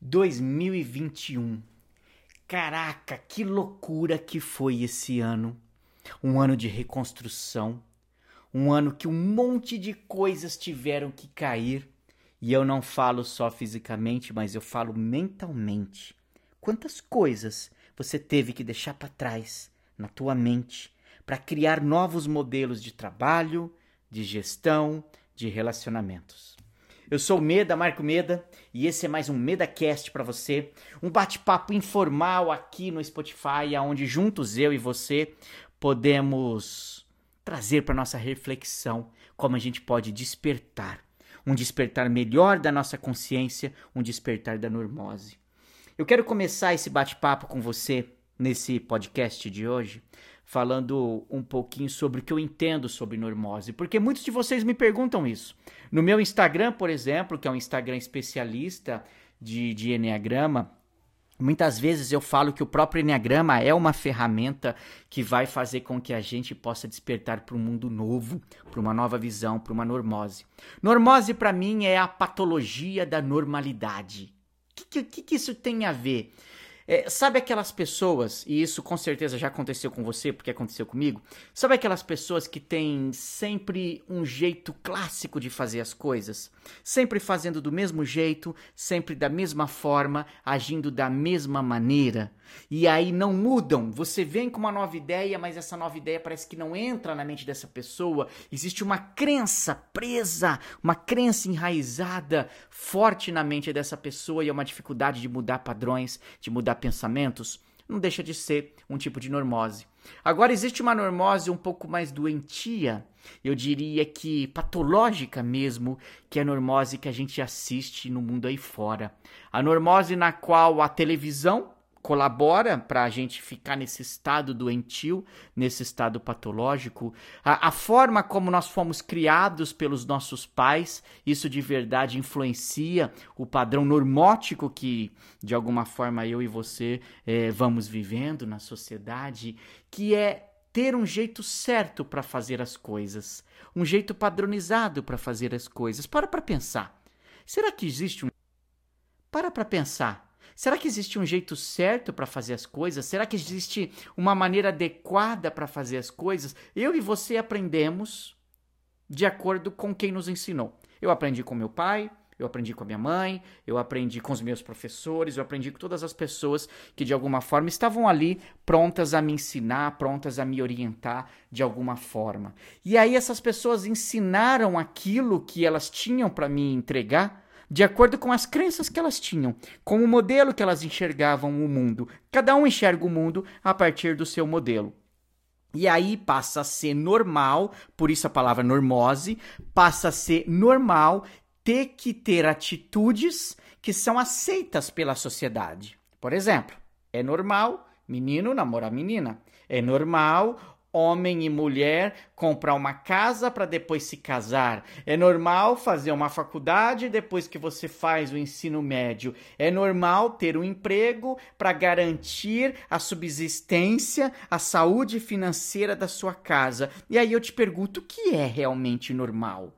2021. Caraca, que loucura que foi esse ano. Um ano de reconstrução. Um ano que um monte de coisas tiveram que cair. E eu não falo só fisicamente, mas eu falo mentalmente. Quantas coisas você teve que deixar para trás na tua mente para criar novos modelos de trabalho, de gestão, de relacionamentos. Eu sou o Meda, Marco Meda, e esse é mais um MedaCast para você, um bate-papo informal aqui no Spotify, onde juntos eu e você podemos trazer para nossa reflexão como a gente pode despertar, um despertar melhor da nossa consciência, um despertar da normose. Eu quero começar esse bate-papo com você nesse podcast de hoje, falando um pouquinho sobre o que eu entendo sobre normose, porque muitos de vocês me perguntam isso. No meu Instagram, por exemplo, que é um Instagram especialista de, de Enneagrama, Muitas vezes eu falo que o próprio Enneagrama é uma ferramenta que vai fazer com que a gente possa despertar para um mundo novo, para uma nova visão, para uma normose. Normose, para mim, é a patologia da normalidade. O que, que, que, isso tem a ver? É, sabe aquelas pessoas, e isso com certeza já aconteceu com você, porque aconteceu comigo, sabe aquelas pessoas que têm sempre um jeito clássico de fazer as coisas? Sempre fazendo do mesmo jeito, sempre da mesma forma, agindo da mesma maneira? E aí não mudam. Você vem com uma nova ideia, mas essa nova ideia parece que não entra na mente dessa pessoa. Existe uma crença presa, uma crença enraizada forte na mente dessa pessoa e é uma dificuldade de mudar padrões, de mudar pensamentos, não deixa de ser um tipo de normose. Agora, existe uma normose um pouco mais doentia, eu diria que patológica mesmo, que é a normose que a gente assiste no mundo aí fora. A normose na qual a televisão colabora para a gente ficar nesse estado doentio, nesse estado patológico. A, a, forma como nós fomos criados pelos nossos pais, isso de verdade influencia o padrão normótico que, de alguma forma, eu e você é, vamos vivendo na sociedade, que é ter um jeito certo para fazer as coisas, um jeito padronizado para fazer as coisas. Para para pensar. Será que existe um. Para para pensar. Será que existe um jeito certo para fazer as coisas? Será que existe uma maneira adequada para fazer as coisas? Eu e você aprendemos de acordo com quem nos ensinou. Eu aprendi com meu pai, eu aprendi com a minha mãe, eu aprendi com os meus professores, eu aprendi com todas as pessoas que de alguma forma estavam ali prontas a me ensinar, prontas a me orientar de alguma forma. E aí essas pessoas ensinaram aquilo que elas tinham para me entregar de acordo com as crenças que elas tinham, com o modelo que elas enxergavam o mundo. Cada um enxerga o mundo a partir do seu modelo. E aí passa a ser normal, por isso a palavra normose, passa a ser normal ter que ter atitudes que são aceitas pela sociedade. Por exemplo, é normal menino namorar menina. É normal homem e mulher comprar uma casa para depois se casar. É normal fazer uma faculdade depois que você faz o ensino médio. É normal ter um emprego para garantir a subsistência, a saúde financeira da sua casa. E aí eu te pergunto: o que é realmente normal?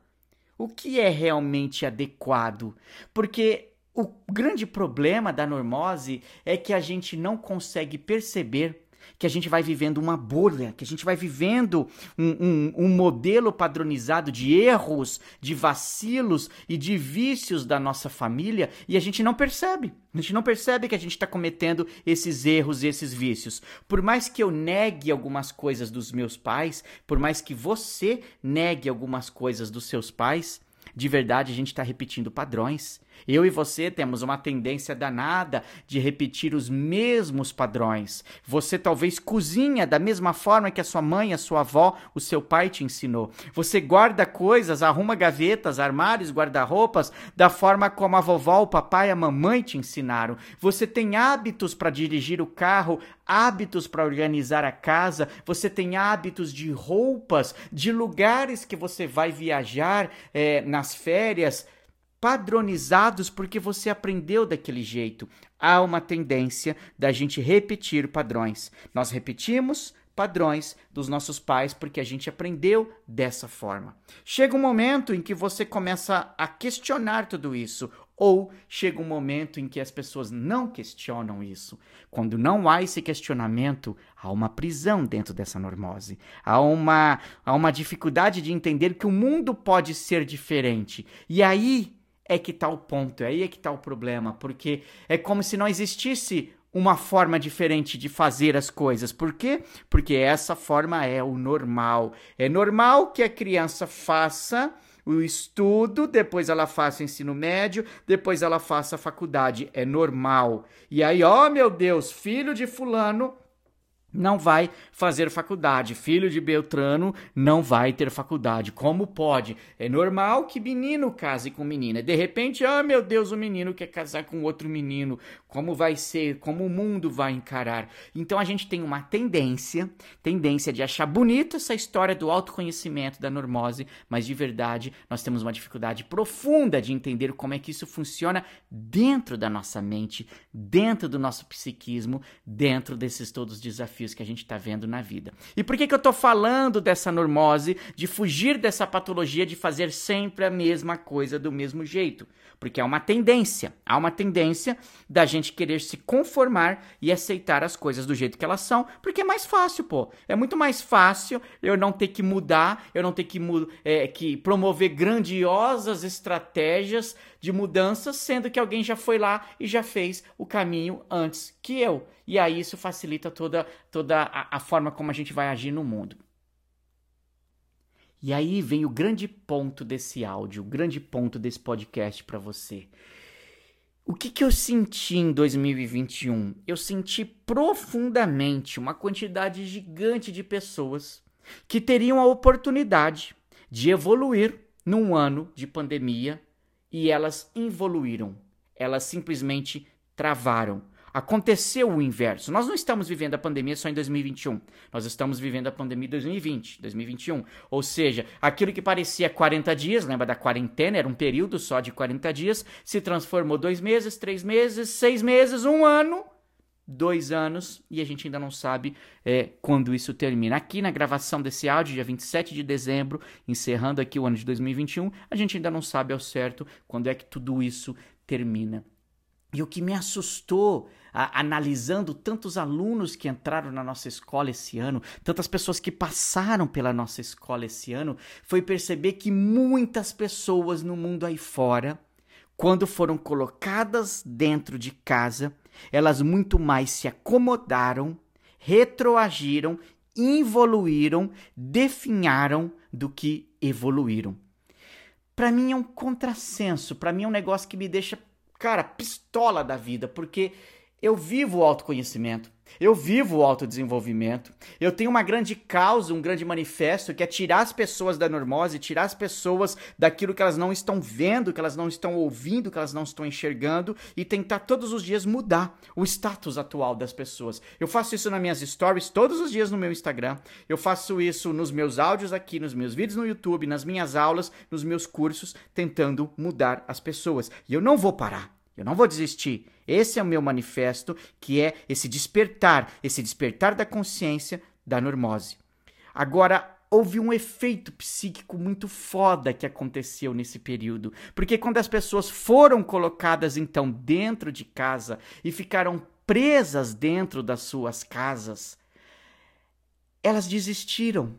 O que é realmente adequado? Porque o grande problema da normose é que a gente não consegue perceber que a gente vai vivendo uma bolha, que a gente vai vivendo um, um, um, modelo padronizado de erros, de vacilos e de vícios da nossa família e a gente não percebe. A gente não percebe que a gente está cometendo esses erros e esses vícios. Por mais que eu negue algumas coisas dos meus pais, por mais que você negue algumas coisas dos seus pais, de verdade a gente está repetindo padrões. Eu e você temos uma tendência danada de repetir os mesmos padrões. Você talvez cozinha da mesma forma que a sua mãe, a sua avó, o seu pai te ensinou. Você guarda coisas, arruma gavetas, armários, guarda-roupas da forma como a vovó, o papai a mamãe te ensinaram. Você tem hábitos para dirigir o carro, hábitos para organizar a casa, você tem hábitos de roupas, de lugares que você vai viajar é, nas férias padronizados porque você aprendeu daquele jeito. Há uma tendência da gente repetir padrões. Nós repetimos padrões dos nossos pais porque a gente aprendeu dessa forma. Chega um momento em que você começa a questionar tudo isso. Ou chega um momento em que as pessoas não questionam isso. Quando não há esse questionamento, há uma prisão dentro dessa normose. Há uma, há uma dificuldade de entender que o mundo pode ser diferente. E aí é que está o ponto, aí é que está o problema, porque é como se não existisse uma forma diferente de fazer as coisas. Por quê? Porque essa forma é o normal. É normal que a criança faça o estudo, depois ela faça o ensino médio, depois ela faça a faculdade. É normal. E aí, ó oh, meu Deus, filho de fulano não vai fazer faculdade. Filho de Beltrano não vai ter faculdade. Como pode? É normal que menino case com menina. De repente, ah, oh, meu Deus, o menino quer casar com outro menino. Como vai ser? Como o mundo vai encarar? Então a gente tem uma tendência, tendência de achar bonita essa história do autoconhecimento da normose, mas de verdade nós temos uma dificuldade profunda de entender como é que isso funciona dentro da nossa mente, dentro do nosso psiquismo, dentro desses todos os desafios desafios que a gente está vendo na vida. E por que, que eu estou falando dessa normose, de fugir dessa patologia de fazer sempre a mesma coisa do mesmo jeito? Porque há uma tendência, há uma tendência da gente querer se conformar e aceitar as coisas do jeito que elas são, porque é mais fácil, pô. É muito mais fácil eu não ter que mudar, eu não ter que, é, que promover grandiosas estratégias de mudanças, sendo que alguém já foi lá e já fez o caminho antes que eu. E aí isso facilita toda, toda a, a forma como a gente vai agir no mundo. E aí vem o grande ponto desse áudio, o grande ponto desse podcast para você. O que, que eu senti em 2021? Eu senti profundamente uma quantidade gigante de pessoas que teriam a oportunidade de evoluir num ano de pandemia e elas involuíram. Elas simplesmente travaram. Aconteceu o inverso. Nós não estamos vivendo a pandemia só em 2021. Nós estamos vivendo a pandemia em 2020, 2021. Ou seja, aquilo que parecia 40 dias, lembra da quarentena, era um período só de 40 dias, se transformou dois meses, três meses, seis meses, um ano, dois anos, e a gente ainda não sabe é, quando isso termina. Aqui na gravação desse áudio, dia 27 de dezembro, encerrando aqui o ano de 2021, a gente ainda não sabe ao certo quando é que tudo isso termina. E o que me assustou, a, analisando tantos alunos que entraram na nossa escola esse ano, tantas pessoas que passaram pela nossa escola esse ano, foi perceber que muitas pessoas no mundo aí fora, quando foram colocadas dentro de casa, elas muito mais se acomodaram, retroagiram, evoluíram, definharam do que evoluíram. Para mim é um contrassenso, para mim é um negócio que me deixa cara, pistola da vida, porque eu vivo o autoconhecimento. Eu vivo o autodesenvolvimento. Eu tenho uma grande causa, um grande manifesto que é tirar as pessoas da normose, tirar as pessoas daquilo que elas não estão vendo, que elas não estão ouvindo, que elas não estão enxergando e tentar todos os dias mudar o status atual das pessoas. Eu faço isso nas minhas stories todos os dias no meu Instagram. Eu faço isso nos meus áudios aqui, nos meus vídeos no YouTube, nas minhas aulas, nos meus cursos, tentando mudar as pessoas. E eu não vou parar. Eu não vou desistir. Esse é o meu manifesto, que é esse despertar, esse despertar da consciência da normose. Agora, houve um efeito psíquico muito foda que aconteceu nesse período. Porque quando as pessoas foram colocadas então dentro de casa e ficaram presas dentro das suas casas, elas desistiram.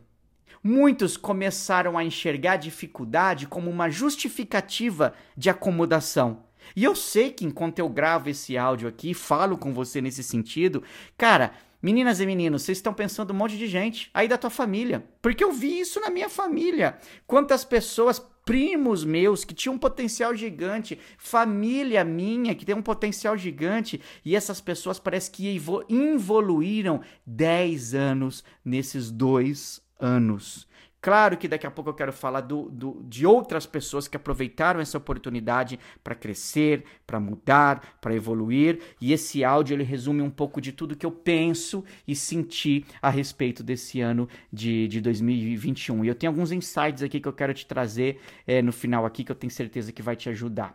Muitos começaram a enxergar a dificuldade como uma justificativa de acomodação. E eu sei que enquanto eu gravo esse áudio aqui, falo com você nesse sentido, cara, meninas e meninos, vocês estão pensando um monte de gente aí da tua família. Porque eu vi isso na minha família. Quantas pessoas, primos meus que tinham um potencial gigante, família minha que tem um potencial gigante, e essas pessoas parece que evoluíram 10 anos nesses dois anos. Claro que daqui a pouco eu quero falar do, do, de outras pessoas que aproveitaram essa oportunidade para crescer, para mudar, para evoluir. E esse áudio ele resume um pouco de tudo que eu penso e senti a respeito desse ano de, de 2021. E eu tenho alguns insights aqui que eu quero te trazer é, no final aqui que eu tenho certeza que vai te ajudar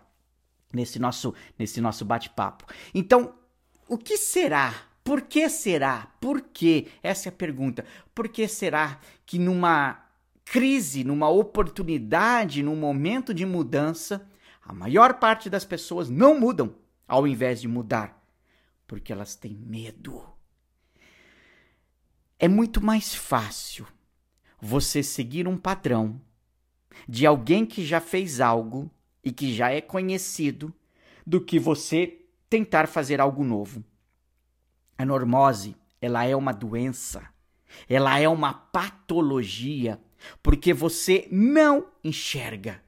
nesse nosso, nesse nosso bate-papo. Então, o que será por que será? Por que? Essa é a pergunta. Por que será que numa crise, numa oportunidade, num momento de mudança, A maior parte das pessoas não mudam ao invés de mudar, porque elas têm medo. É muito mais fácil você seguir um padrão de alguém que já fez algo e que já é conhecido do que você tentar fazer algo novo. A normose, ela é uma doença, ela é uma patologia, porque você não enxerga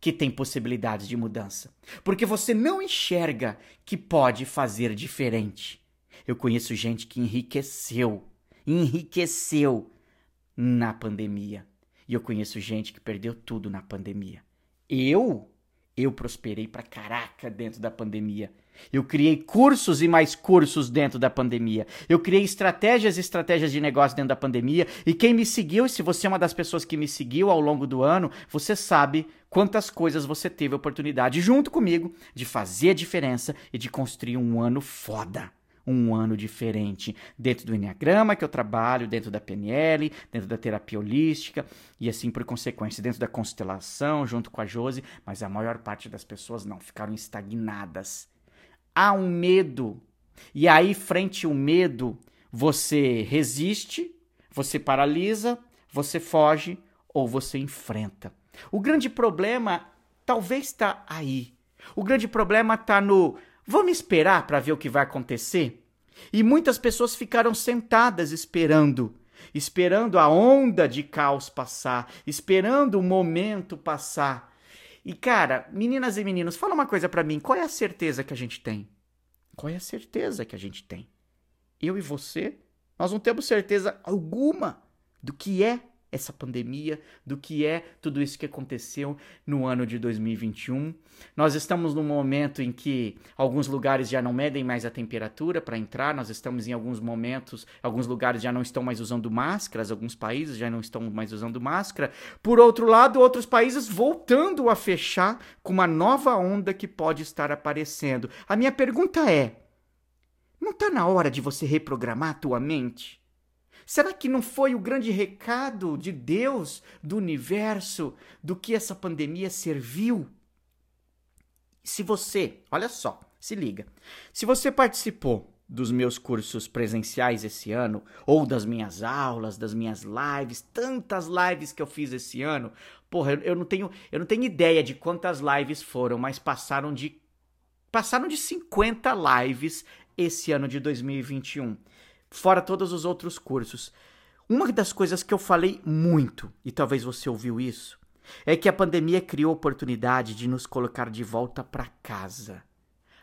que tem possibilidades de mudança, porque você não enxerga que pode fazer diferente. Eu conheço gente que enriqueceu, enriqueceu na pandemia. E eu conheço gente que perdeu tudo na pandemia. Eu, eu prosperei pra caraca dentro da pandemia. Eu criei cursos e mais cursos dentro da pandemia. Eu criei estratégias e estratégias de negócio dentro da pandemia. E quem me seguiu, se você é uma das pessoas que me seguiu ao longo do ano, você sabe quantas coisas você teve a oportunidade, junto comigo, de fazer a diferença e de construir um ano foda um ano diferente dentro do Enneagrama que eu trabalho, dentro da PNL, dentro da terapia holística e assim por consequência, dentro da constelação, junto com a Jose, mas a maior parte das pessoas não, ficaram estagnadas. Há um medo. E aí, frente ao medo, você resiste, você paralisa, você foge ou você enfrenta. O grande problema talvez está aí. O grande problema está no Vamos esperar para ver o que vai acontecer? E muitas pessoas ficaram sentadas esperando, esperando a onda de caos passar, esperando o momento passar. E cara, meninas e meninos, fala uma coisa para mim, qual é a certeza que a gente tem? Qual é a certeza que a gente tem? Eu e você, nós não temos certeza alguma do que é essa pandemia, do que é tudo isso que aconteceu no ano de 2021. Nós estamos num momento em que alguns lugares já não medem mais a temperatura para entrar, nós estamos em alguns momentos, alguns lugares já não estão mais usando máscaras, alguns países já não estão mais usando máscara. Por outro lado, outros países voltando a fechar com uma nova onda que pode estar aparecendo. A minha pergunta é: não está na hora de você reprogramar a tua mente? Será que não foi o grande recado de Deus, do universo, do que essa pandemia serviu? Se você, olha só, se liga. Se você participou dos meus cursos presenciais esse ano, ou das minhas aulas, das minhas lives, tantas lives que eu fiz esse ano, porra, eu, eu não tenho, eu não tenho ideia de quantas lives foram, mas passaram de passaram de 50 lives esse ano de 2021 fora todos os outros cursos. Uma das coisas que eu falei muito, e talvez você ouviu isso, é que a pandemia criou oportunidade de nos colocar de volta para casa.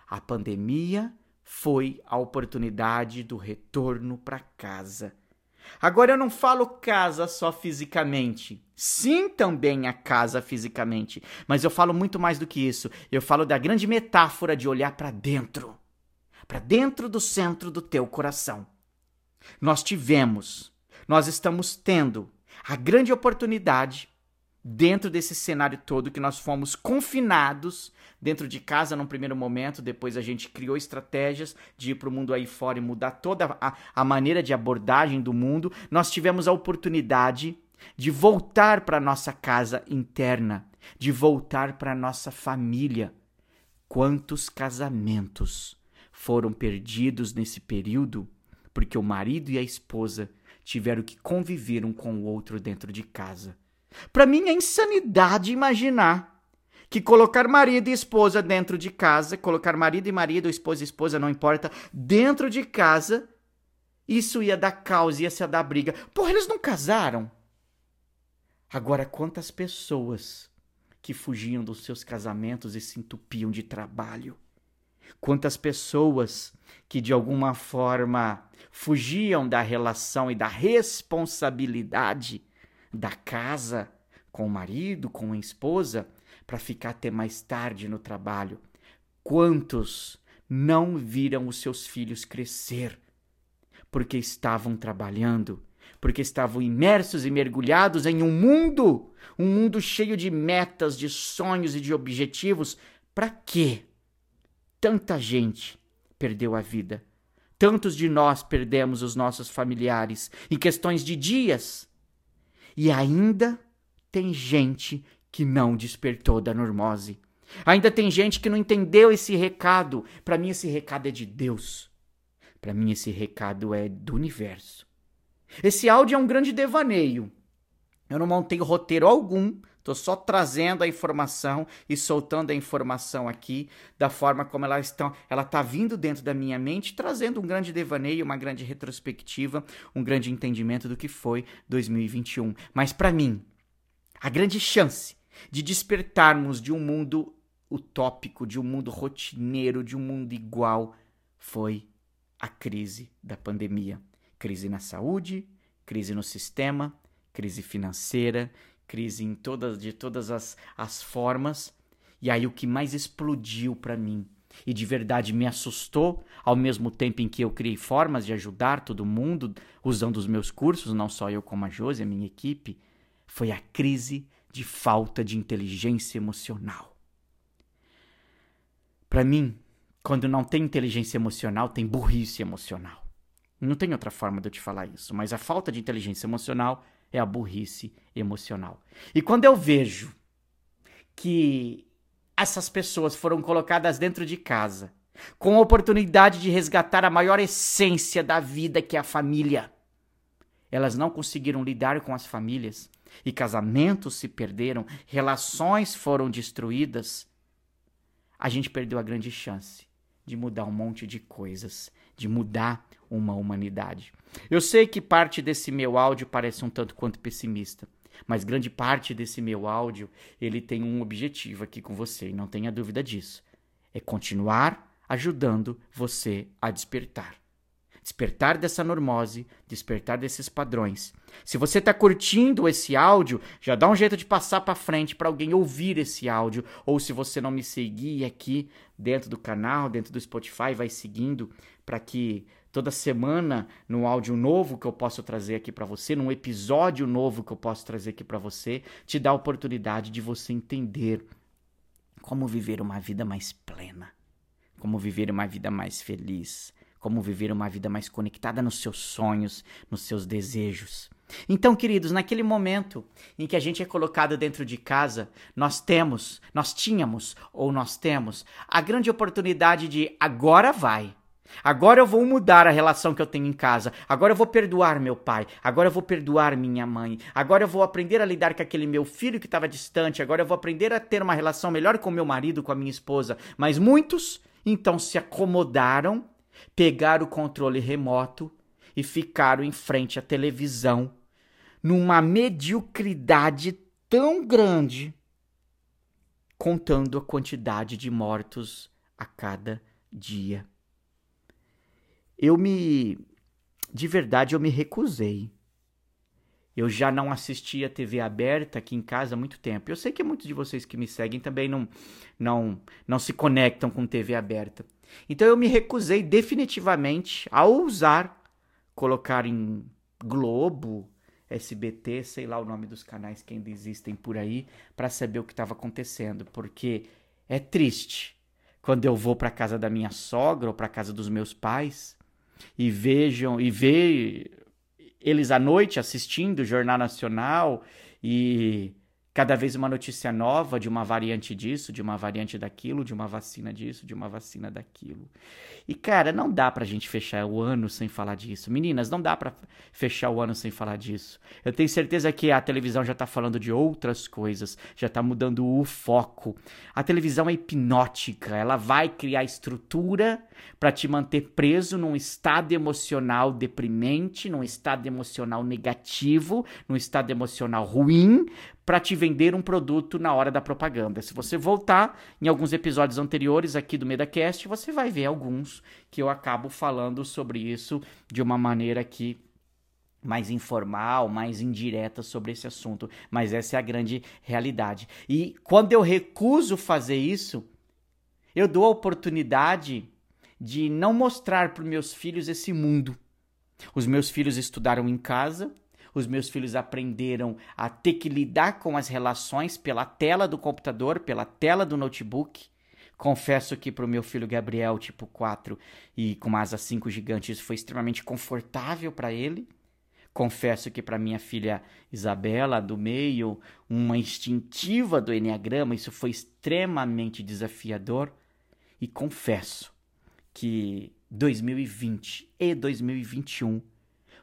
A pandemia foi a oportunidade do retorno para casa. Agora eu não falo casa só fisicamente. Sim, também a casa fisicamente, mas eu falo muito mais do que isso. Eu falo da grande metáfora de olhar para dentro, para dentro do centro do teu coração. Nós tivemos, nós estamos tendo a grande oportunidade dentro desse cenário todo que nós fomos confinados dentro de casa num primeiro momento, depois a gente criou estratégias de ir para o mundo aí fora e mudar toda a, a maneira de abordagem do mundo, nós tivemos a oportunidade de voltar para nossa casa interna, de voltar para nossa família. Quantos casamentos foram perdidos nesse período porque o marido e a esposa tiveram que conviver um com o outro dentro de casa. Para mim é insanidade imaginar que colocar marido e esposa dentro de casa, colocar marido e marido, esposa e esposa, não importa, dentro de casa, isso ia dar causa, ia se dar briga. Porra, eles não casaram. Agora, quantas pessoas que fugiam dos seus casamentos e se entupiam de trabalho? Quantas pessoas que de alguma forma fugiam da relação e da responsabilidade da casa com o marido, com a esposa, para ficar até mais tarde no trabalho. Quantos não viram os seus filhos crescer porque estavam trabalhando, porque estavam imersos e mergulhados em um mundo, um mundo cheio de metas, de sonhos e de objetivos. Para quê? Tanta gente perdeu a vida. Tantos de nós perdemos os nossos familiares em questões de dias. E ainda tem gente que não despertou da normose. Ainda tem gente que não entendeu esse recado. Para mim, esse recado é de Deus. Para mim, esse recado é do universo. Esse áudio é um grande devaneio. Eu não montei roteiro algum, Estou só trazendo a informação e soltando a informação aqui da forma como ela está, ela está vindo dentro da minha mente, trazendo um grande devaneio, uma grande retrospectiva, um grande entendimento do que foi 2021. Mas para mim, a grande chance de despertarmos de um mundo utópico, de um mundo rotineiro, de um mundo igual, foi a crise da pandemia. Crise na saúde, crise no sistema, crise financeira, crise em todas, de todas as, as formas. E aí o que mais explodiu para mim e de verdade me assustou, ao mesmo tempo em que eu criei formas de ajudar todo mundo usando os meus cursos, não só eu como a Josi, a minha equipe, foi a crise de falta de inteligência emocional. Para mim, quando não tem inteligência emocional, tem burrice emocional. Não tem outra forma de eu te falar isso, mas a falta de inteligência emocional é a burrice emocional. E quando eu vejo que essas pessoas foram colocadas dentro de casa, com a oportunidade de resgatar a maior essência da vida, que é a família, elas não conseguiram lidar com as famílias e casamentos se perderam, relações foram destruídas, a gente perdeu a grande chance de mudar um monte de coisas, de mudar uma humanidade. Eu sei que parte desse meu áudio parece um tanto quanto pessimista, mas grande parte desse meu áudio, ele tem um objetivo aqui com você, e não tenha dúvida disso. É continuar ajudando você a despertar despertar dessa normose, despertar desses padrões. Se você está curtindo esse áudio, já dá um jeito de passar para frente para alguém ouvir esse áudio, ou se você não me seguir aqui dentro do canal, dentro do Spotify, vai seguindo para que toda semana no áudio novo que eu posso trazer aqui para você, num episódio novo que eu posso trazer aqui para você, te dá a oportunidade de você entender como viver uma vida mais plena, como viver uma vida mais feliz, como viver uma vida mais conectada nos seus sonhos, nos seus desejos. Então, queridos, naquele momento em que a gente é colocado dentro de casa, nós temos, nós tínhamos ou nós temos a grande oportunidade de agora vai. Agora eu vou mudar a relação que eu tenho em casa. Agora eu vou perdoar meu pai. Agora eu vou perdoar minha mãe. Agora eu vou aprender a lidar com aquele meu filho que estava distante. Agora eu vou aprender a ter uma relação melhor com meu marido, com a minha esposa. Mas muitos então se acomodaram pegaram o controle remoto e ficaram em frente à televisão numa mediocridade tão grande, contando a quantidade de mortos a cada dia. Eu me. De verdade, eu me recusei. Eu já não assistia TV aberta aqui em casa há muito tempo. Eu sei que muitos de vocês que me seguem também não, não, não se conectam com TV aberta. Então eu me recusei definitivamente a ousar colocar em Globo, SBT, sei lá o nome dos canais que ainda existem por aí, para saber o que estava acontecendo, porque é triste quando eu vou para casa da minha sogra ou para casa dos meus pais e vejam e ver eles à noite assistindo o Jornal Nacional e cada vez uma notícia nova de uma variante disso, de uma variante daquilo, de uma vacina disso, de uma vacina daquilo. E cara, não dá pra gente fechar o ano sem falar disso. Meninas, não dá pra fechar o ano sem falar disso. Eu tenho certeza que a televisão já tá falando de outras coisas, já tá mudando o foco. A televisão é hipnótica, ela vai criar estrutura para te manter preso num estado emocional deprimente, num estado emocional negativo, num estado emocional ruim, para te vender um produto na hora da propaganda. Se você voltar em alguns episódios anteriores aqui do MedaCast, você vai ver alguns que eu acabo falando sobre isso de uma maneira que mais informal, mais indireta sobre esse assunto, mas essa é a grande realidade. E quando eu recuso fazer isso, eu dou a oportunidade de não mostrar para meus filhos esse mundo. Os meus filhos estudaram em casa, os meus filhos aprenderam a ter que lidar com as relações pela tela do computador, pela tela do notebook. Confesso que para o meu filho Gabriel, tipo 4 e com asa 5 gigante, isso foi extremamente confortável para ele. Confesso que para minha filha Isabela, do meio, uma instintiva do Enneagrama, isso foi extremamente desafiador. E confesso que 2020 e 2021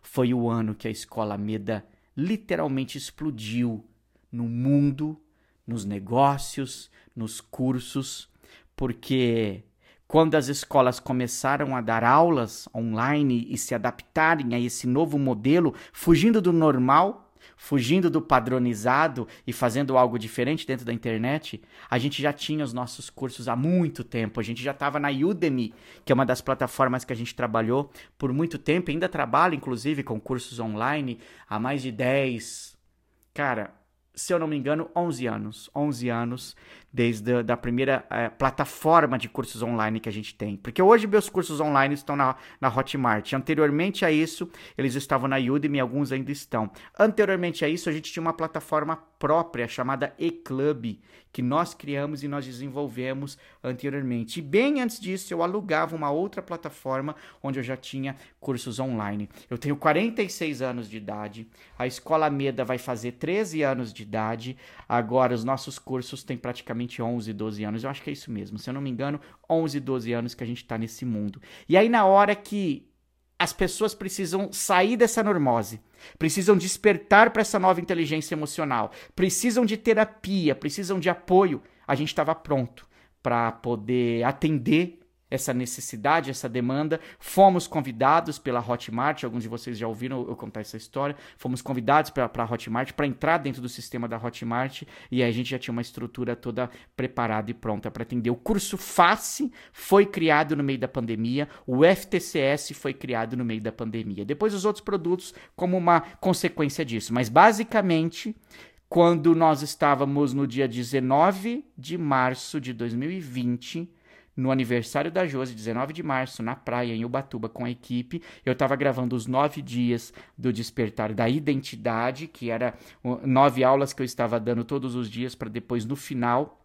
foi o ano que a escola Meda literalmente explodiu no mundo, nos negócios, nos cursos, porque quando as escolas começaram a dar aulas online e se adaptarem a esse novo modelo, fugindo do normal, fugindo do padronizado e fazendo algo diferente dentro da internet, a gente já tinha os nossos cursos há muito tempo. A gente já estava na Udemy, que é uma das plataformas que a gente trabalhou por muito tempo, ainda trabalha inclusive com cursos online há mais de 10, cara, se eu não me engano, 11 anos. 11 anos desde a da primeira é, plataforma de cursos online que a gente tem. Porque hoje meus cursos online estão na, na Hotmart. Anteriormente a isso, eles estavam na Udemy, alguns ainda estão. Anteriormente a isso, a gente tinha uma plataforma própria chamada eClub, que nós criamos e nós desenvolvemos anteriormente. E bem antes disso, eu alugava uma outra plataforma onde eu já tinha cursos online. Eu tenho 46 anos de idade, a Escola Meda vai fazer 13 anos de idade, agora os nossos cursos têm praticamente aproximadamente 11, 12 anos. Eu acho que é isso mesmo. Se eu não me engano, 11, 12 anos que a gente está nesse mundo. E aí, na hora que as pessoas precisam sair dessa normose, precisam despertar para essa nova inteligência emocional, precisam de terapia, precisam de apoio, a gente estava pronto para poder atender essa necessidade, essa demanda. Fomos convidados pela Hotmart, alguns de vocês já ouviram eu contar essa história. Fomos convidados para a Hotmart para entrar dentro do sistema da Hotmart e aí a gente já tinha uma estrutura toda preparada e pronta para atender. O curso FACE foi criado no meio da pandemia, o FTCS foi criado no meio da pandemia. Depois os outros produtos como uma consequência disso, mas basicamente quando nós estávamos no dia 19 de março de 2020, no aniversário da Josi, 19 de março, na praia, em Ubatuba, com a equipe. Eu estava gravando os nove dias do despertar da identidade, que era nove aulas que eu estava dando todos os dias, para depois, no final,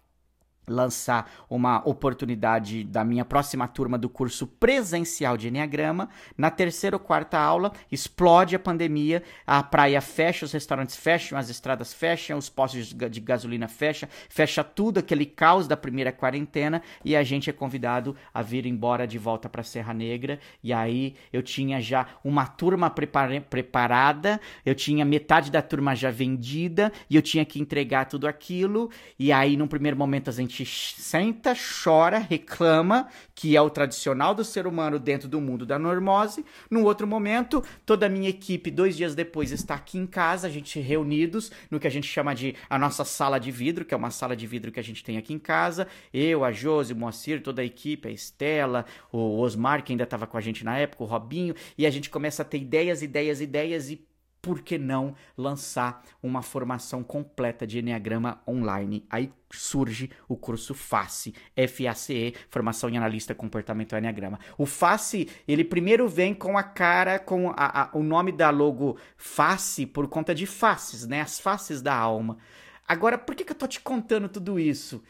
lançar uma oportunidade da minha próxima turma do curso presencial de Enneagrama. Na terceira ou quarta aula, explode a pandemia, a praia fecha, os restaurantes fecham, as estradas fecham, os postos de gasolina fecham, fecha tudo, aquele caos da primeira quarentena, e a gente é convidado a vir embora de volta para Serra Negra. E aí eu tinha já uma turma preparada, eu tinha metade da turma já vendida, e eu tinha que entregar tudo aquilo, e aí num primeiro momento a gente gente senta, chora, reclama, que é o tradicional do ser humano dentro do mundo da normose. Num outro momento, toda a minha equipe, dois dias depois, está aqui em casa, a gente reunidos no que a gente chama de a nossa sala de vidro, que é uma sala de vidro que a gente tem aqui em casa. Eu, a Josi, o Moacir, toda a equipe, a Estela, o Osmar, que ainda estava com a gente na época, o Robinho, e a gente começa a ter ideias, ideias, ideias e por que não lançar uma formação completa de Enneagrama online? Aí surge o curso FACE, F-A-C-E, Formação em Analista Comportamento Enneagrama. O FACE, ele primeiro vem com a cara, com a, a, o nome da logo FACE por conta de faces, né? As faces da alma. Agora, por que, que eu tô te contando tudo isso?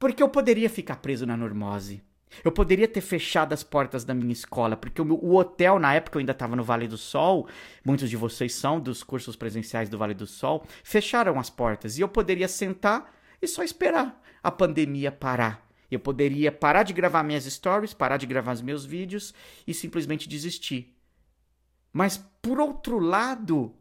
Porque eu poderia ficar preso na normose. Eu poderia ter fechado as portas da minha escola, porque o, o hotel, na época eu ainda estava no Vale do Sol, muitos de vocês são dos cursos presenciais do Vale do Sol, fecharam as portas e eu poderia sentar e só esperar a pandemia parar. Eu poderia parar de gravar minhas stories, parar de gravar os meus vídeos e simplesmente desistir. Mas, por outro lado,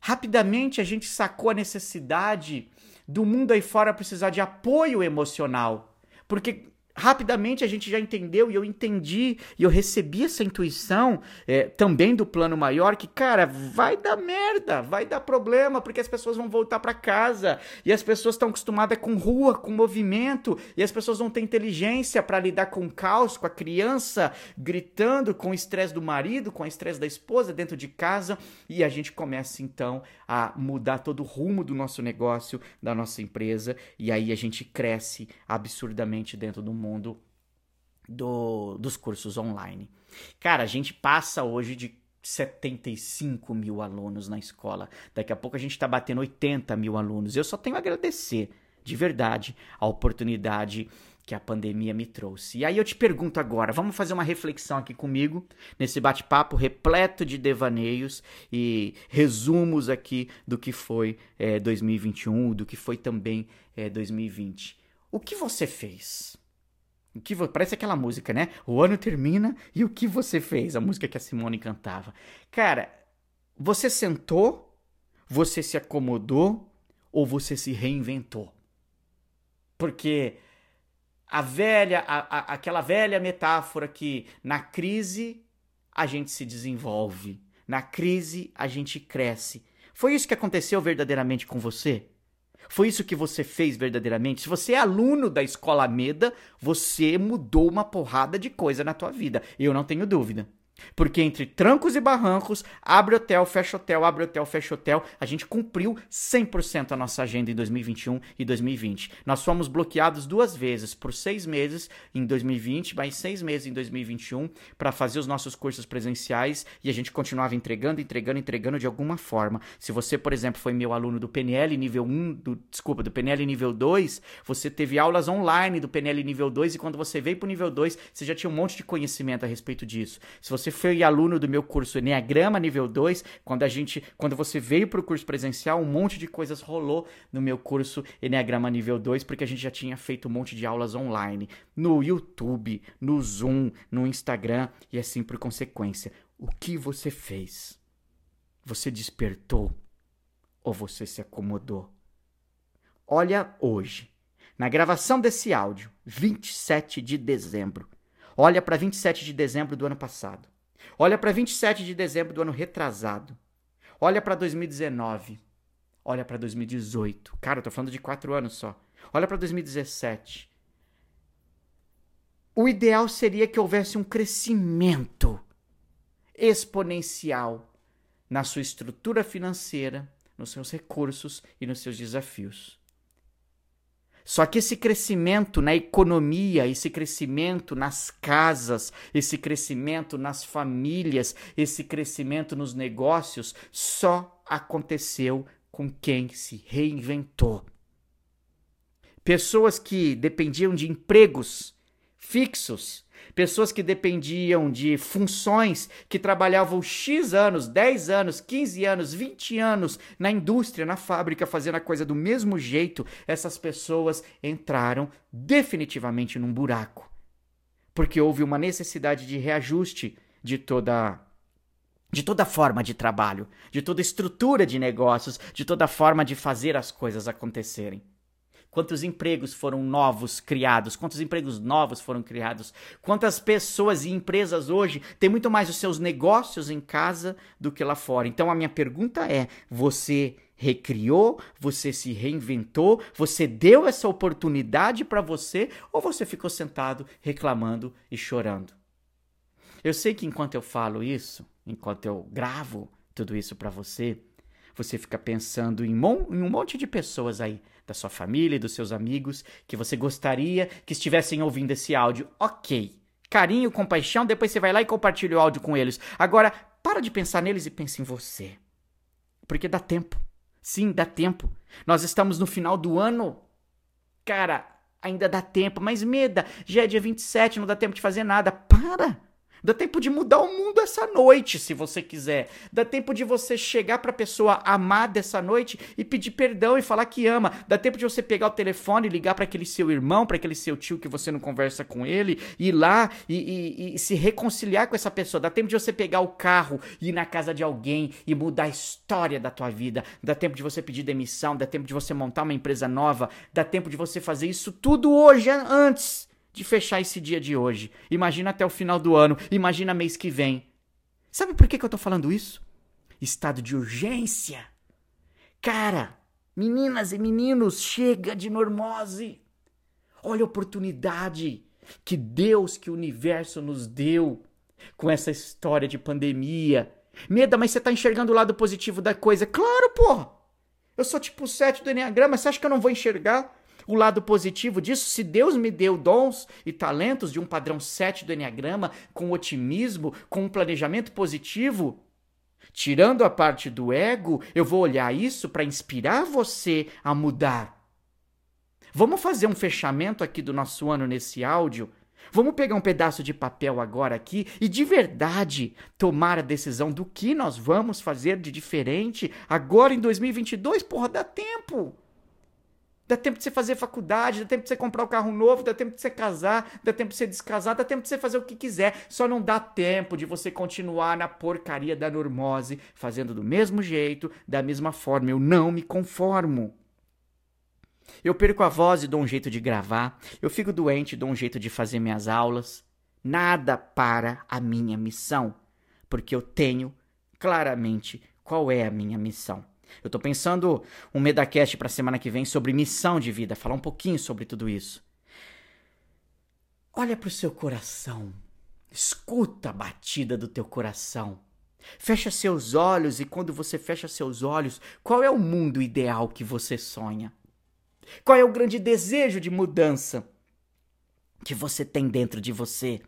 rapidamente a gente sacou a necessidade do mundo aí fora precisar de apoio emocional. Porque rapidamente a gente já entendeu e eu entendi e eu recebi essa intuição é, também do plano maior que, cara, vai dar merda, vai dar problema, porque as pessoas vão voltar para casa. E as pessoas estão acostumadas com rua, com movimento e as pessoas vão ter inteligência para lidar com o caos, com a criança gritando, com o estresse do marido, com o estresse da esposa dentro de casa. E a gente começa então a mudar todo o rumo do nosso negócio, da nossa empresa. E aí a gente cresce absurdamente dentro do mundo mundo do, dos cursos online. Cara, a gente passa hoje de 75 mil alunos na escola. Daqui a pouco a gente está batendo 80 mil alunos. Eu só tenho a agradecer, de verdade, a oportunidade que a pandemia me trouxe. E aí eu te pergunto agora, vamos fazer uma reflexão aqui comigo, nesse bate-papo repleto de devaneios e resumos aqui do que foi é, 2021, do que foi também é, 2020. O que você fez? O que Parece aquela música, né? O ano termina e o que você fez? A música que a Simone cantava. Cara, você sentou, você se acomodou ou você se reinventou? Porque a velha, a, a, aquela velha metáfora que na crise a gente se desenvolve, na crise a gente cresce. Foi isso que aconteceu verdadeiramente com você? Foi isso que você fez verdadeiramente? Se você é aluno da escola Meda, você mudou uma porrada de coisa na tua vida. Eu não tenho dúvida. Porque entre trancos e barrancos, abre hotel, fecha hotel, abre hotel, fecha hotel, a gente cumpriu 100% a nossa agenda em 2021 e 2020. Nós fomos bloqueados duas vezes, por seis meses em 2020, mais seis meses em 2021, para fazer os nossos cursos presenciais e a gente continuava entregando, entregando, entregando de alguma forma. Se você, por exemplo, foi meu aluno do PNL nível 1, do, desculpa, do PNL nível 2, você teve aulas online do PNL nível 2 e quando você veio para o nível 2, você já tinha um monte de conhecimento a respeito disso. Se você você foi aluno do meu curso Enneagrama nível 2, quando a gente, quando você veio para o curso presencial, um monte de coisas rolou no meu curso Enneagrama nível 2, porque a gente já tinha feito um monte de aulas online no YouTube, no Zoom, no Instagram e assim por consequência. O que você fez? Você despertou ou você se acomodou? Olha hoje, na gravação desse áudio, 27 de dezembro. Olha para 27 de dezembro do ano passado. Olha para 27 de dezembro do ano retrasado. Olha para 2019. Olha para 2018. Cara, eu tô falando de quatro anos só. Olha para 2017. O ideal seria que houvesse um crescimento exponencial na sua estrutura financeira, nos seus recursos e nos seus desafios. Só que esse crescimento na economia, esse crescimento nas casas, esse crescimento nas famílias, esse crescimento nos negócios só aconteceu com quem se reinventou. Pessoas que dependiam de empregos fixos Pessoas que dependiam de funções, que trabalhavam X anos, 10 anos, 15 anos, 20 anos na indústria, na fábrica, fazendo a coisa do mesmo jeito, essas pessoas entraram definitivamente num buraco. Porque houve uma necessidade de reajuste de toda de toda forma de trabalho, de toda estrutura de negócios, de toda forma de fazer as coisas acontecerem. Quantos empregos foram novos criados? Quantos empregos novos foram criados? Quantas pessoas e empresas hoje têm muito mais os seus negócios em casa do que lá fora? Então a minha pergunta é: você recriou, você se reinventou, você deu essa oportunidade para você ou você ficou sentado reclamando e chorando? Eu sei que enquanto eu falo isso, enquanto eu gravo tudo isso para você, você fica pensando em, em um monte de pessoas aí da sua família e dos seus amigos que você gostaria que estivessem ouvindo esse áudio. Ok. Carinho, compaixão, depois você vai lá e compartilha o áudio com eles. Agora, para de pensar neles e pense em você. Porque dá tempo. Sim, dá tempo. Nós estamos no final do ano. Cara, ainda dá tempo, mas meda, já é dia 27, não dá tempo de fazer nada. Para! Dá tempo de mudar o mundo essa noite, se você quiser. Dá tempo de você chegar para a pessoa amada essa noite e pedir perdão e falar que ama. Dá tempo de você pegar o telefone e ligar para aquele seu irmão, para aquele seu tio que você não conversa com ele, ir lá e, e, e, se reconciliar com essa pessoa. Dá tempo de você pegar o carro e ir na casa de alguém e mudar a história da tua vida. Dá tempo de você pedir demissão, dá tempo de você montar uma empresa nova, dá tempo de você fazer isso tudo hoje antes de fechar esse dia de hoje. Imagina até o final do ano, imagina mês que vem. Sabe por que, que eu tô falando isso? Estado de urgência. Cara, meninas e meninos, chega de normose. Olha a oportunidade que Deus, que o universo nos deu com essa história de pandemia. Meda, mas você tá enxergando o lado positivo da coisa. Claro, pô! Eu sou tipo 7 do Enneagrama, você acha que eu não vou enxergar? O lado positivo disso, se Deus me deu dons e talentos de um padrão 7 do Enneagrama, com otimismo, com um planejamento positivo, tirando a parte do ego, eu vou olhar isso para inspirar você a mudar. Vamos fazer um fechamento aqui do nosso ano nesse áudio? Vamos pegar um pedaço de papel agora aqui e de verdade tomar a decisão do que nós vamos fazer de diferente agora em 2022? Porra, dá tempo! Dá tempo de você fazer faculdade, dá tempo de você comprar um carro novo, dá tempo de você casar, dá tempo de você descasar, dá tempo de você fazer o que quiser. Só não dá tempo de você continuar na porcaria da normose, fazendo do mesmo jeito, da mesma forma. Eu não me conformo. Eu perco a voz e dou um jeito de gravar. Eu fico doente e dou um jeito de fazer minhas aulas. Nada para a minha missão, porque eu tenho claramente qual é a minha missão. Eu tô pensando um Medacast para semana que vem sobre missão de vida, falar um pouquinho sobre tudo isso. Olha para o seu coração. Escuta a batida do teu coração. Fecha seus olhos e quando você fecha seus olhos, qual é o mundo ideal que você sonha? Qual é o grande desejo de mudança que você tem dentro de você?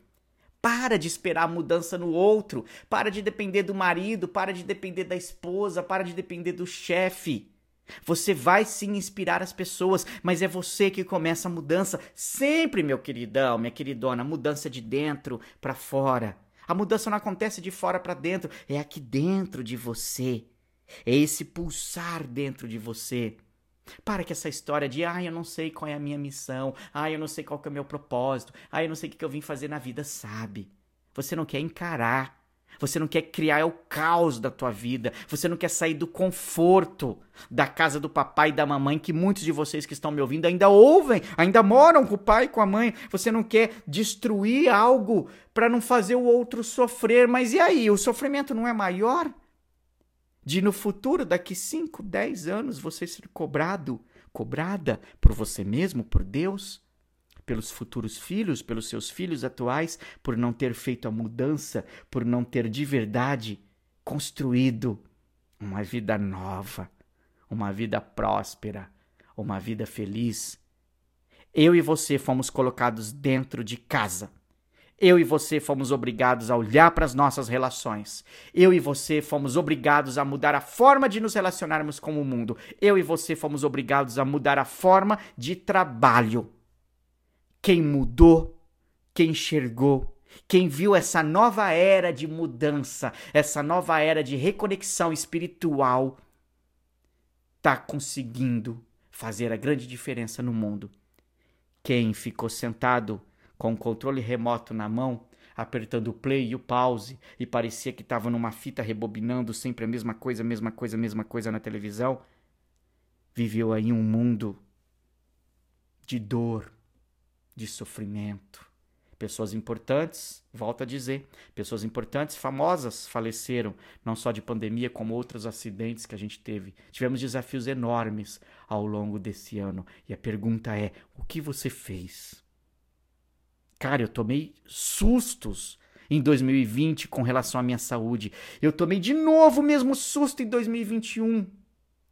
Para de esperar mudança no outro. Para de depender do marido, para de depender da esposa, para de depender do chefe. Você vai sim inspirar as pessoas, mas é você que começa a mudança. Sempre, meu queridão, minha queridona, mudança de dentro para fora. A mudança não acontece de fora para dentro, é aqui dentro de você. É esse pulsar dentro de você. Para que essa história de, ah, eu não sei qual é a minha missão, ah, eu não sei qual é o meu propósito, ah, eu não sei o que eu vim fazer na vida, sabe? Você não quer encarar. Você não quer criar o caos da tua vida. Você não quer sair do conforto da casa do papai e da mamãe que muitos de vocês que estão me ouvindo ainda ouvem, ainda moram com o pai e com a mãe. Você não quer destruir algo para não fazer o outro sofrer. Mas e aí? O sofrimento não é maior? De no futuro, daqui 5, 10 anos, você ser cobrado, cobrada por você mesmo, por Deus, pelos futuros filhos, pelos seus filhos atuais, por não ter feito a mudança, por não ter de verdade construído uma vida nova, uma vida próspera, uma vida feliz. Eu e você fomos colocados dentro de casa eu e você fomos obrigados a olhar para as nossas relações. Eu e você fomos obrigados a mudar a forma de nos relacionarmos com o mundo. Eu e você fomos obrigados a mudar a forma de trabalho. Quem mudou, quem enxergou, quem viu essa nova era de mudança, essa nova era de reconexão espiritual, está conseguindo fazer a grande diferença no mundo. Quem ficou sentado com o controle remoto na mão, apertando o play e o pause, e parecia que estava numa fita rebobinando sempre a mesma coisa, mesma coisa, mesma coisa na televisão, viveu aí um mundo de dor, de sofrimento. Pessoas importantes, volto a dizer, pessoas importantes, famosas, faleceram, não só de pandemia, como outros acidentes que a gente teve. Tivemos desafios enormes ao longo desse ano. E a pergunta é: o que você fez? Cara, eu tomei sustos em 2020 com relação à minha saúde. Eu tomei de novo o mesmo susto em 2021.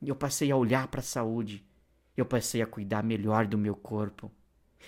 E eu passei a olhar para a saúde. Eu passei a cuidar melhor do meu corpo.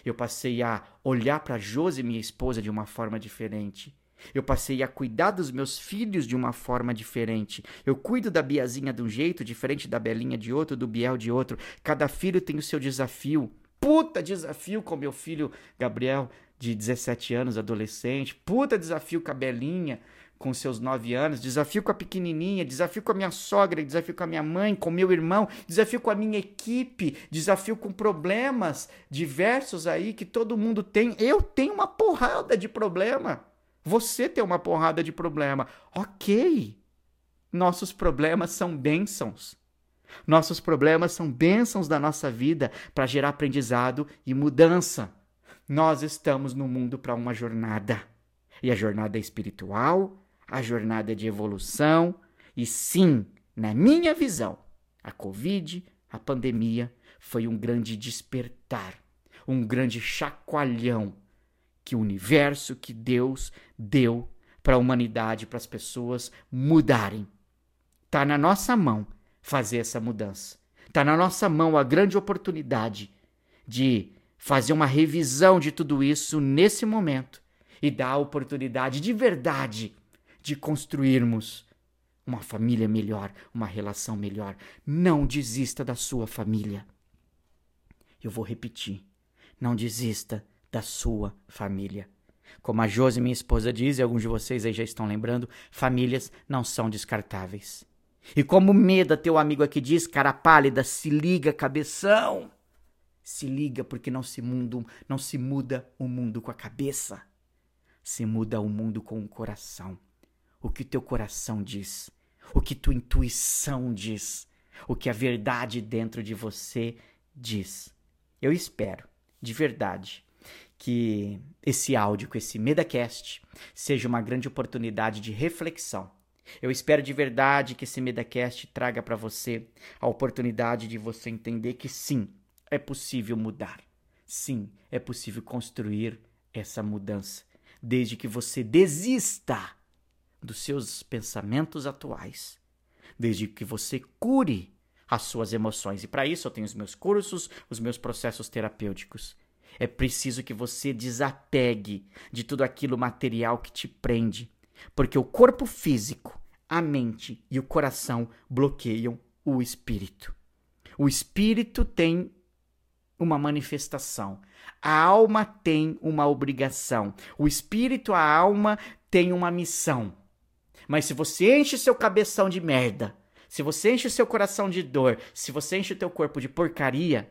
Eu passei a olhar para Josi, minha esposa, de uma forma diferente. Eu passei a cuidar dos meus filhos de uma forma diferente. Eu cuido da Biazinha de um jeito, diferente da Belinha de outro, do Biel de outro. Cada filho tem o seu desafio. Puta desafio com meu filho Gabriel de 17 anos, adolescente. Puta desafio com a Belinha, com seus 9 anos. Desafio com a pequenininha. Desafio com a minha sogra. Desafio com a minha mãe, com meu irmão. Desafio com a minha equipe. Desafio com problemas diversos aí que todo mundo tem. Eu tenho uma porrada de problema. Você tem uma porrada de problema. Ok. Nossos problemas são bênçãos. Nossos problemas são bênçãos da nossa vida para gerar aprendizado e mudança. Nós estamos no mundo para uma jornada. E a jornada é espiritual, a jornada é de evolução, e sim, na minha visão, a Covid, a pandemia, foi um grande despertar, um grande chacoalhão que o universo, que Deus deu para a humanidade, para as pessoas mudarem. Está na nossa mão fazer essa mudança. Está na nossa mão a grande oportunidade de fazer uma revisão de tudo isso nesse momento e dar a oportunidade de verdade de construirmos uma família melhor, uma relação melhor. Não desista da sua família. Eu vou repetir. Não desista da sua família. Como a Josi, minha esposa, diz, e alguns de vocês aí já estão lembrando, famílias não são descartáveis. E como Meda, teu amigo aqui diz, cara pálida, se liga, cabeção. Se liga, porque não se, mundo, não se muda o mundo com a cabeça. Se muda o mundo com o coração. O que teu coração diz, o que tua intuição diz, o que a verdade dentro de você diz. Eu espero, de verdade, que esse áudio com esse MedaCast seja uma grande oportunidade de reflexão. Eu espero de verdade que esse MedaCast traga para você a oportunidade de você entender que sim, é possível mudar. Sim, é possível construir essa mudança, desde que você desista dos seus pensamentos atuais, desde que você cure as suas emoções. E para isso eu tenho os meus cursos, os meus processos terapêuticos. É preciso que você desapegue de tudo aquilo material que te prende, porque o corpo físico, a mente e o coração bloqueiam o espírito. O espírito tem uma manifestação. A alma tem uma obrigação. O espírito, a alma, tem uma missão. Mas se você enche seu cabeção de merda, se você enche seu coração de dor, se você enche o teu corpo de porcaria,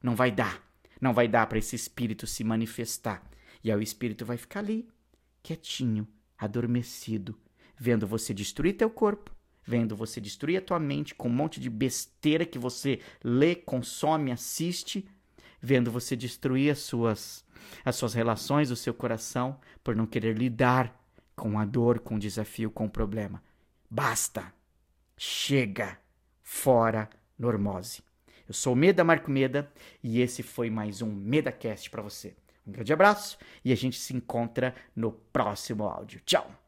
não vai dar não vai dar para esse espírito se manifestar. E aí o espírito vai ficar ali, quietinho, adormecido, vendo você destruir teu corpo, vendo você destruir a tua mente com um monte de besteira que você lê, consome, assiste, vendo você destruir as suas as suas relações, o seu coração, por não querer lidar com a dor, com o desafio, com o problema. Basta. Chega. Fora normose. Eu sou o Meda Marco Meda e esse foi mais um MedaCast para você. Um grande abraço e a gente se encontra no próximo áudio. Tchau!